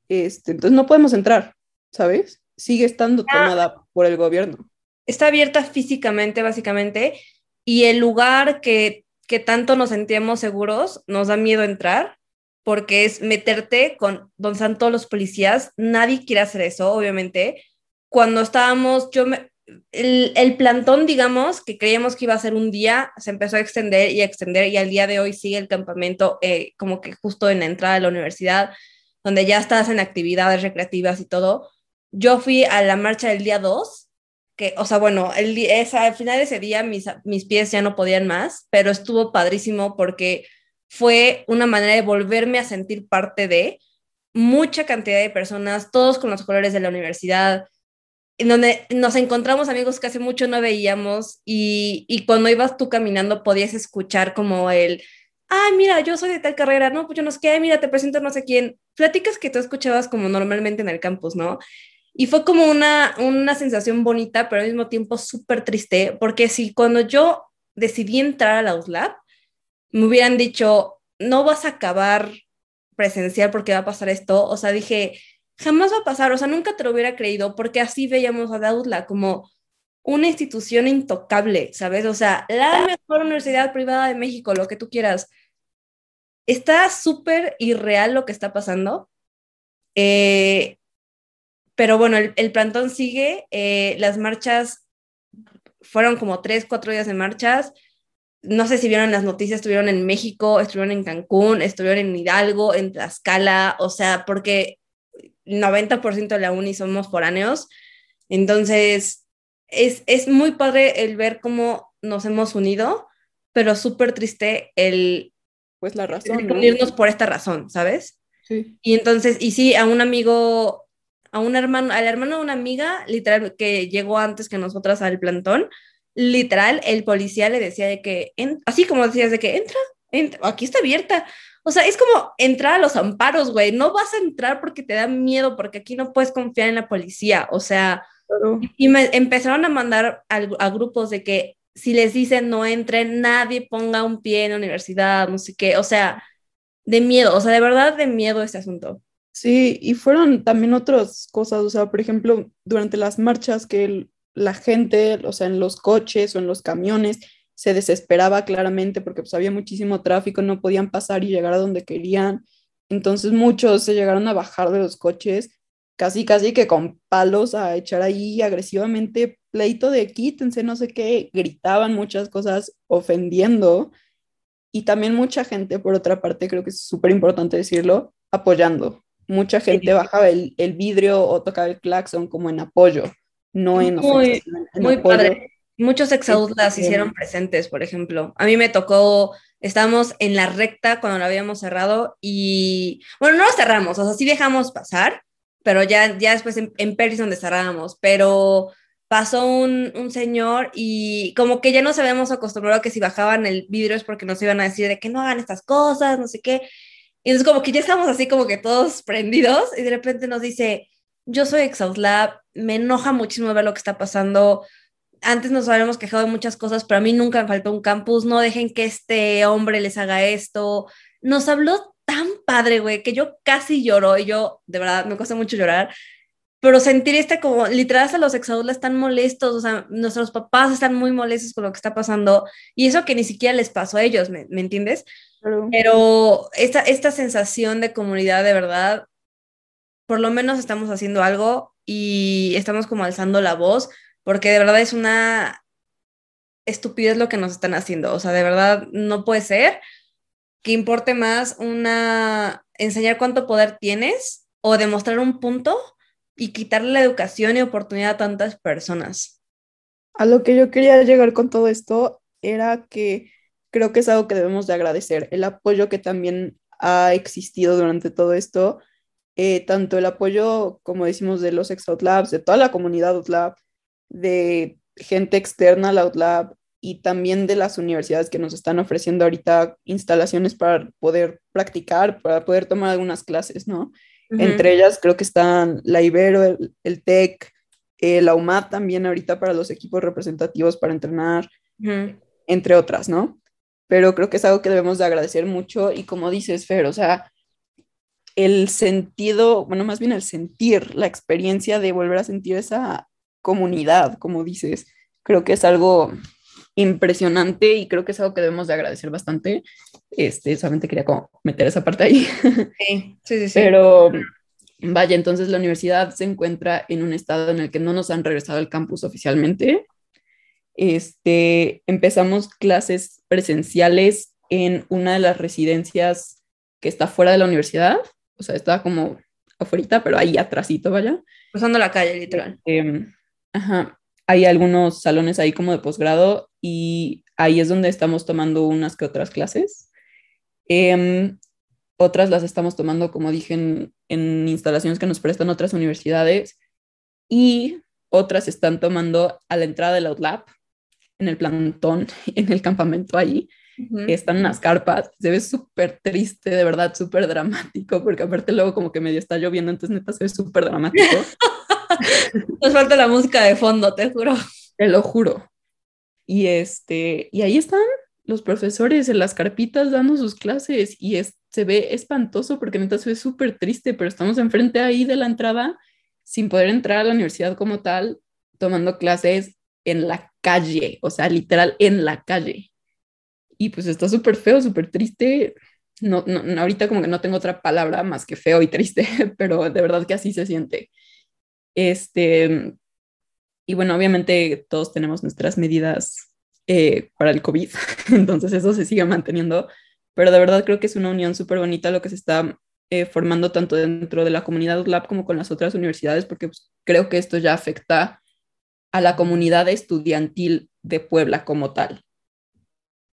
Este, entonces no podemos entrar, ¿sabes? Sigue estando ah. tomada por el gobierno. Está abierta físicamente, básicamente, y el lugar que, que tanto nos sentíamos seguros nos da miedo entrar porque es meterte con donde están los policías. Nadie quiere hacer eso, obviamente. Cuando estábamos, yo me, el, el, plantón, digamos, que creíamos que iba a ser un día, se empezó a extender y a extender y al día de hoy sigue el campamento eh, como que justo en la entrada de la universidad, donde ya estás en actividades recreativas y todo. Yo fui a la marcha del día 2, que, o sea, bueno, el, esa, al final de ese día mis, mis pies ya no podían más, pero estuvo padrísimo porque fue una manera de volverme a sentir parte de mucha cantidad de personas, todos con los colores de la universidad, en donde nos encontramos amigos que hace mucho no veíamos y, y, cuando ibas tú caminando podías escuchar como el, ay, mira, yo soy de tal carrera, no, pues yo no sé qué, mira, te presento no sé quién, pláticas que tú escuchabas como normalmente en el campus, ¿no? Y fue como una, una sensación bonita, pero al mismo tiempo súper triste, porque si cuando yo decidí entrar a la USLAB, me hubieran dicho, no vas a acabar presencial porque va a pasar esto, o sea, dije, jamás va a pasar, o sea, nunca te lo hubiera creído, porque así veíamos a Daudla como una institución intocable, ¿sabes? O sea, la mejor universidad privada de México, lo que tú quieras. Está súper irreal lo que está pasando. Eh, pero bueno, el, plantón sigue, eh, las marchas fueron como tres, cuatro días de marchas. No sé si vieron las noticias, estuvieron en México, estuvieron en Cancún, estuvieron en Hidalgo, en Tlaxcala, o sea, porque 90% de la uni somos foráneos. Entonces, es, es muy padre el ver cómo nos hemos unido, pero súper triste el... Pues la razón. unirnos por esta razón, ¿sabes? Sí. Y entonces, y sí, a un amigo, a un hermano, al hermano de una amiga, literal, que llegó antes que nosotras al plantón, literal, el policía le decía de que, así como decías, de que entra, entra, aquí está abierta. O sea, es como entrar a los amparos, güey. No vas a entrar porque te da miedo, porque aquí no puedes confiar en la policía. O sea, y me empezaron a mandar a, grupos de que si les dicen no entren, nadie ponga un pie en la universidad, no sé qué. O sea, de miedo, o sea, de verdad de miedo este asunto. Sí, y fueron también otras cosas, o sea, por ejemplo, durante las marchas que la gente, o sea, en los coches o en los camiones, se desesperaba claramente porque pues había muchísimo tráfico, no podían pasar y llegar a donde querían. Entonces muchos se llegaron a bajar de los coches, casi casi que con palos a echar ahí agresivamente pleito de quítense, no sé qué, gritaban muchas cosas ofendiendo. Y también mucha gente, por otra parte, creo que es súper importante decirlo, apoyando. Mucha gente bajaba el, el, vidrio o tocaba el claxon como en apoyo, no en, muy, muy Padre. Muchos exaudlas hicieron presentes, por ejemplo. A mí me tocó, estábamos en la recta cuando lo habíamos cerrado y, bueno, no lo cerramos, o sea, sí dejamos pasar, pero ya, ya después en, en Peris donde cerrábamos, pero pasó un, un, señor y como que ya nos habíamos acostumbrado a que si bajaban el vidrio es porque nos iban a decir de que no hagan estas cosas, no sé qué. Y entonces como que ya estábamos así como que todos prendidos y de repente nos dice, yo soy Exauslab, me enoja muchísimo ver lo que está pasando, antes nos habíamos quejado de muchas cosas, pero a mí nunca me faltó un campus, no dejen que este hombre les haga esto. Nos habló tan padre, güey, que yo casi lloro y yo, de verdad, me cuesta mucho llorar, pero sentir este como, literal, hasta los exadultos están molestos, o sea, nuestros papás están muy molestos con lo que está pasando y eso que ni siquiera les pasó a ellos, ¿me, entiendes? Pero esta, esta sensación de comunidad, de verdad, por lo menos estamos haciendo algo y estamos como alzando la voz porque de verdad es una estupidez lo que nos están haciendo. O sea, de verdad no puede ser que importe más una enseñar cuánto poder tienes o demostrar un punto y quitarle la educación y oportunidad a tantas personas. A lo que yo quería llegar con todo esto era que creo que es algo que debemos de agradecer, el apoyo que también ha existido durante todo esto, eh, tanto el apoyo, como decimos, de los Exout Labs, de toda la comunidad OutLab, de gente externa al OutLab, y también de las universidades que nos están ofreciendo ahorita instalaciones para poder practicar, para poder tomar algunas clases, ¿no? Entre ellas creo que están la Ibero, el, TEC, eh, la UMAT también ahorita para los equipos representativos para entrenar, entre otras, ¿no? Pero creo que es algo que debemos de agradecer mucho y como dices, Fer, o sea, el sentido, bueno, más bien el sentir, la experiencia de volver a sentir esa comunidad, como dices, creo que es algo impresionante y creo que es algo que debemos de agradecer bastante. Este, solamente quería como meter esa parte ahí. Sí, sí, sí. Pero vaya, entonces la universidad se encuentra en un estado en el que no nos han regresado al campus oficialmente. Este, empezamos clases presenciales en una de las residencias que está fuera de la universidad, o sea, estaba como afuera, pero ahí atrásito, vaya. Pasando la calle, literal. Em, ajá, hay algunos salones ahí como de posgrado y ahí es donde estamos tomando unas que otras clases. Em, otras las estamos tomando, como dije, en, en, instalaciones que nos prestan otras universidades y otras están tomando a la entrada del Outlap, en el plantón, en el campamento ahí. Están unas carpas, se ve súper triste, de verdad, súper dramático, porque aparte luego como que medio está lloviendo, entonces neta se ve súper dramático. Nos falta la música de fondo, te juro. Te lo juro. Y, este, y ahí están los profesores en las carpitas dando sus clases y se ve espantoso porque neta se ve súper triste, pero estamos enfrente ahí de la entrada sin poder entrar a la universidad como tal, tomando clases en la calle, o sea, literal en la calle. Y pues está súper feo, súper triste. No, no, ahorita como que no tengo otra palabra más que feo y triste, pero de verdad que así se siente. Este, y bueno, obviamente todos tenemos nuestras medidas eh, para el COVID, entonces eso se sigue manteniendo, pero de verdad creo que es una unión súper bonita lo que se está eh, formando tanto dentro de la comunidad Lab como con las otras universidades, porque pues, creo que esto ya afecta a la comunidad estudiantil de Puebla como tal,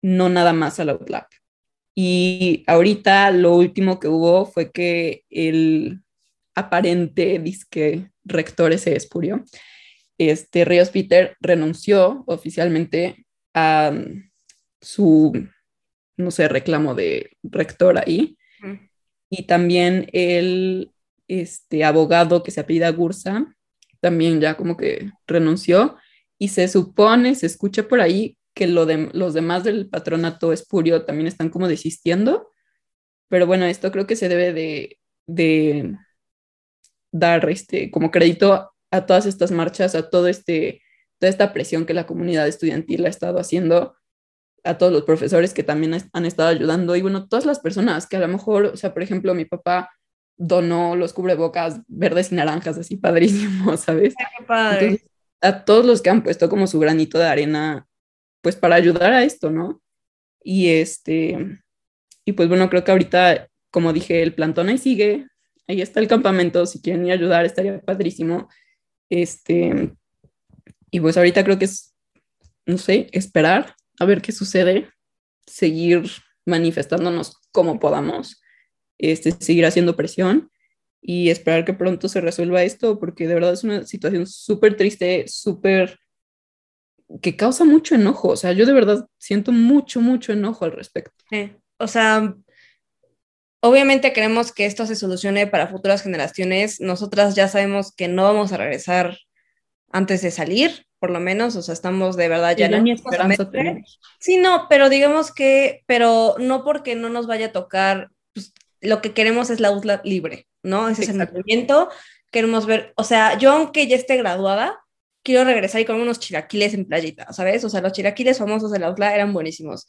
no nada más a la UTLAP. Y ahorita lo último que hubo fue que el aparente disque rector ese espurio, este Ríos Peter renunció oficialmente a su, no sé, reclamo de rector ahí. Y también el este, abogado que se apellida Gursa también ya como que renunció. Y se supone, se escucha por ahí que lo de, los demás del patronato espurio también están como desistiendo. Pero bueno, esto creo que se debe de, de dar este, como crédito a todas estas marchas, a todo este, toda esta presión que la comunidad estudiantil ha estado haciendo, a todos los profesores que también han estado ayudando y bueno, todas las personas que a lo mejor, o sea, por ejemplo, mi papá donó los cubrebocas verdes y naranjas, así padrísimo, ¿sabes? a todos los que han puesto como su granito de arena, pues para ayudar a esto, ¿no? Y este, y pues bueno, creo que ahorita, como dije, el plantón ahí sigue, ahí está el campamento, si quieren ir a ayudar, estaría padrísimo. Este, y pues ahorita creo que es, no sé, esperar a ver qué sucede, seguir manifestándonos como podamos, este, seguir haciendo presión y esperar que pronto se resuelva esto, porque de verdad es una situación súper triste, súper que causa mucho enojo. O sea, yo de verdad siento mucho, mucho enojo al respecto. O sea, obviamente queremos que esto se solucione para futuras generaciones. Nosotras ya sabemos que no vamos a regresar antes de salir, por lo menos, o sea, estamos de verdad ya no esperanza Sí, no, pero digamos que, pero no porque no nos vaya a tocar, pues, lo que queremos es la USLA libre, ¿no? Ese es el movimiento, queremos ver, o sea, yo aunque ya esté graduada, quiero regresar y comer unos chilaquiles en playita, ¿sabes? O sea, los chilaquiles famosos de la USLA eran buenísimos.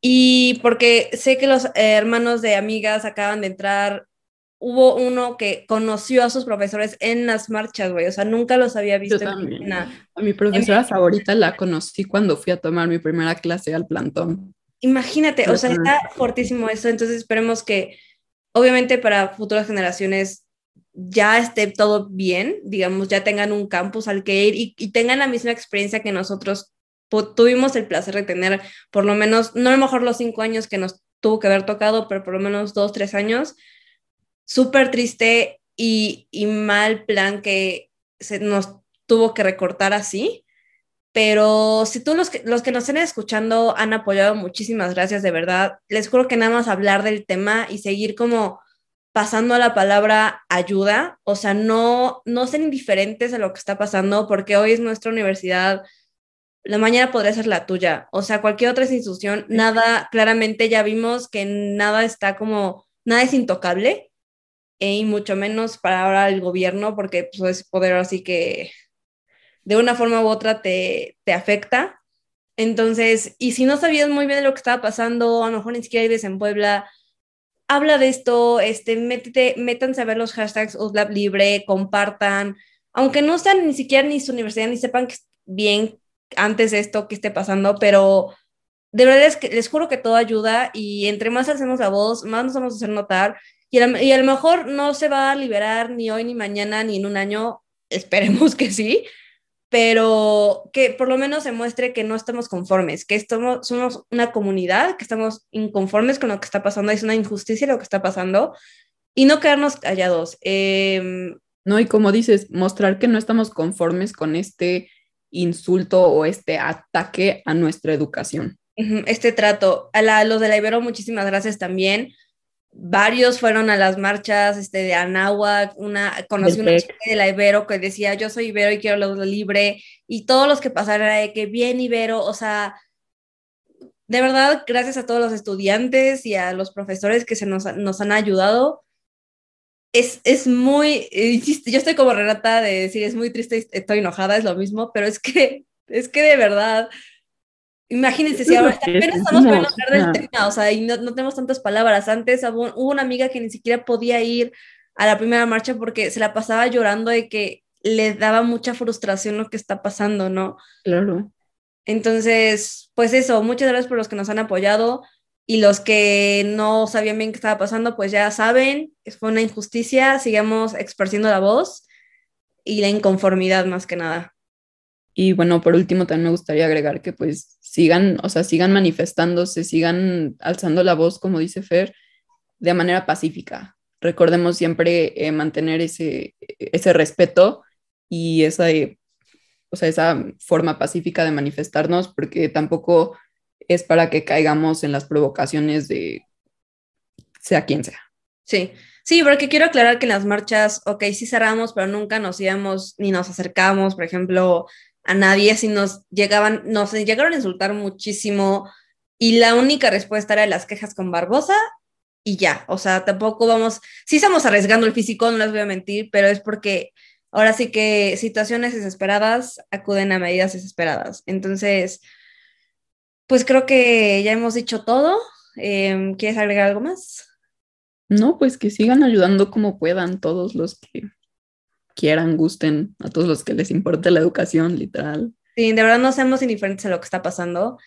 Y porque sé que los hermanos de amigas acaban de entrar, hubo uno que conoció a sus profesores en las marchas, güey, o sea, nunca los había visto. Yo también. a mi profesora favorita la conocí cuando fui a tomar mi primera clase al plantón. Imagínate, o sea, está fortísimo eso, entonces esperemos que, obviamente para futuras generaciones ya esté todo bien, digamos, ya tengan un campus al que ir y, y tengan la misma experiencia que nosotros tuvimos el placer de tener por lo menos, no a lo mejor los cinco años que nos tuvo que haber tocado, pero por lo menos dos, tres años, súper triste y, y, mal plan que se nos tuvo que recortar así. pero si tú los que, los que nos estén escuchando han apoyado, muchísimas gracias, de verdad. Les juro que nada más hablar del tema y seguir como pasando a la palabra ayuda, o sea, no, no ser indiferentes a lo que está pasando, porque hoy es nuestra universidad, la mañana podría ser la tuya, o sea, cualquier otra institución, nada, claramente ya vimos que nada está como, nada es intocable, y mucho menos para ahora el gobierno, porque pues, es poder así que de una forma u otra te, te afecta. Entonces, y si no sabías muy bien lo que estaba pasando, a lo mejor ni siquiera vives en Puebla, habla de esto, este, métete, métanse a ver los hashtags USLAB libre, compartan, aunque no sean ni siquiera ni su universidad, ni sepan que bien antes de esto que esté pasando, pero de verdad es que les juro que todo ayuda y entre más hacemos la voz, más nos vamos a hacer notar y a, y a lo mejor no se va a liberar ni hoy, ni mañana, ni en un año, esperemos que sí, pero que por lo menos se muestre que no estamos conformes, que estamos, somos una comunidad, que estamos inconformes con lo que está pasando, es una injusticia lo que está pasando, y no quedarnos callados. Em, no, y como dices, mostrar que no estamos conformes con este insulto o este ataque a nuestra educación. Este trato. A, los de la Ibero, muchísimas gracias también varios fueron a las marchas este, de Anáhuac, una, conocí una chica de la Ibero que decía, yo soy Ibero y quiero lo libre, y todos los que pasaron de que bien Ibero, o sea, de verdad, gracias a todos los estudiantes y a los profesores que se nos, nos han ayudado. Es, es muy, yo estoy como Renata de decir, es muy triste, estoy enojada, es lo mismo, pero es que, es que de verdad, Imagínense, si ahora apenas estamos pudiendo hablar del tema, o sea, y no, no, tenemos tantas palabras. Antes hubo, una amiga que ni siquiera podía ir a la primera marcha porque se la pasaba llorando de que le daba mucha frustración lo que está pasando, ¿no? Claro. Entonces, pues eso, muchas gracias por los que nos han apoyado y los que no sabían bien qué estaba pasando, pues ya saben, fue una injusticia, sigamos expresando la voz y la inconformidad más que nada. Y bueno, por último también me gustaría agregar que pues sigan, o sea, sigan manifestándose, sigan alzando la voz, como dice Fer, de manera pacífica. Recordemos siempre eh, mantener ese, ese respeto y esa, eh, o sea, esa forma pacífica de manifestarnos, porque tampoco es para que caigamos en las provocaciones de sea quien sea. Sí, sí, porque quiero aclarar que en las marchas, ok, sí cerramos, pero nunca nos íbamos ni nos acercamos, por ejemplo, a nadie, si nos llegaban, nos llegaron a insultar muchísimo y la única respuesta era las quejas con Barbosa y ya, o sea, tampoco vamos, sí estamos arriesgando el físico, no les voy a mentir, pero es porque ahora sí que situaciones desesperadas acuden a medidas desesperadas. Entonces, pues creo que ya hemos dicho todo. Em, ¿Quieres agregar algo más? No, pues que sigan ayudando como puedan todos los que quieran, gusten, a todos los que les importe la educación, literal. Sí, de verdad no seamos indiferentes a lo que está pasando.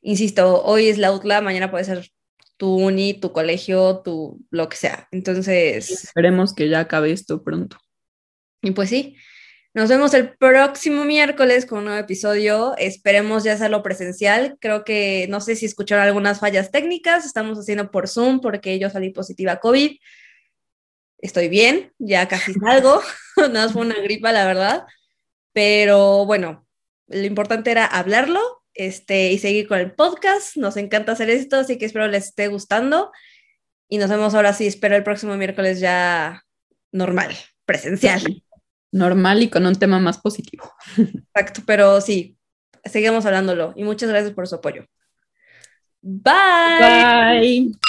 Insisto, hoy es la UTLA, mañana puede ser tu uni, tu colegio, tu lo que sea. Entonces. Esperemos que ya acabe esto pronto. Y pues sí, nos vemos el próximo miércoles con un nuevo episodio. Esperemos ya hacerlo presencial. Creo que no sé si escucharon algunas fallas técnicas. Estamos haciendo por Zoom porque yo salí positiva a COVID estoy bien, ya casi salgo, nada más fue una gripa, la verdad, pero bueno, lo importante era hablarlo este, y seguir con el podcast, nos encanta hacer esto, así que espero les esté gustando y nos vemos ahora sí, espero el próximo miércoles ya normal, presencial. Normal y con un tema más positivo. Exacto, pero sí, seguimos hablándolo y muchas gracias por su apoyo. Bye. Bye.